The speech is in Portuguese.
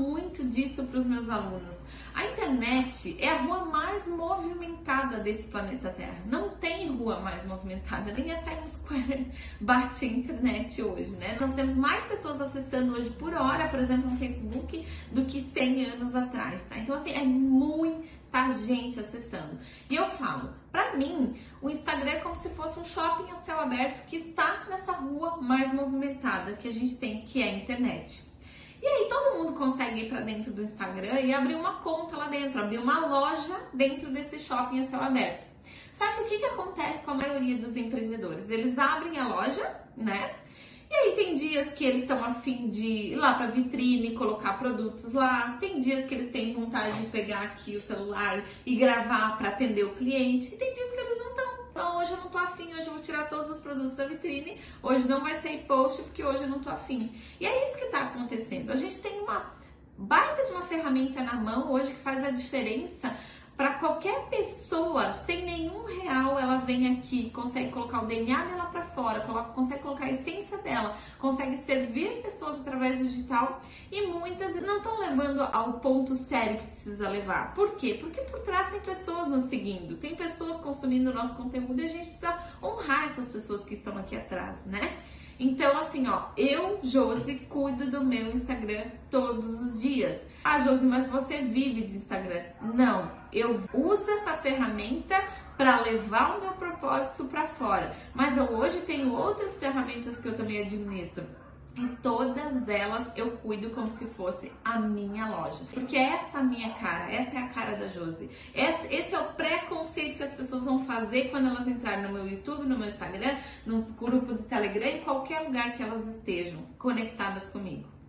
muito disso para os meus alunos. A internet é a rua mais movimentada desse planeta Terra. Não tem rua mais movimentada, nem a Times Square bate a internet hoje, né? Nós temos mais pessoas acessando hoje por hora, por exemplo, no Facebook, do que 100 anos atrás, tá? Então, assim, é muita gente acessando. E eu falo, para mim, o Instagram é como se fosse um shopping a céu aberto que está nessa rua mais movimentada que a gente tem, que é a internet. E aí todo mundo consegue ir para dentro do Instagram e abrir uma conta lá dentro, abrir uma loja dentro desse shopping a céu aberto. Só que o que, que acontece com a maioria dos empreendedores? Eles abrem a loja, né? E aí tem dias que eles estão afim de ir lá para vitrine, colocar produtos lá. Tem dias que eles têm vontade de pegar aqui o celular e gravar para atender o cliente. E tem dias que. Então hoje eu não tô afim, hoje eu vou tirar todos os produtos da vitrine. Hoje não vai sair post porque hoje eu não tô afim. E é isso que tá acontecendo. A gente tem uma baita de uma ferramenta na mão hoje que faz a diferença para qualquer pessoa, sem nenhum real, ela vem aqui, consegue colocar o DNA dela para fora, consegue colocar a essência dela, consegue servir pessoas através do digital e muitas não estão levando ao ponto sério que precisa levar. Por quê? Porque por trás tem pessoas nos seguindo, tem pessoas consumindo o nosso conteúdo e a gente precisa honrar essas pessoas que estão aqui atrás, né? Então, assim, ó, eu, Josi, cuido do meu Instagram todos os dias. Ah, Josi, mas você vive de Instagram? Não, eu uso essa ferramenta para levar o meu propósito para fora. Mas eu hoje tenho outras ferramentas que eu também administro. E todas elas eu cuido como se fosse a minha loja. Porque essa é a minha cara, essa é a cara da Josi. Esse, é o preconceito que as pessoas vão fazer quando elas entrarem no meu YouTube, no meu Instagram, no grupo do Telegram, em qualquer lugar que elas estejam conectadas comigo?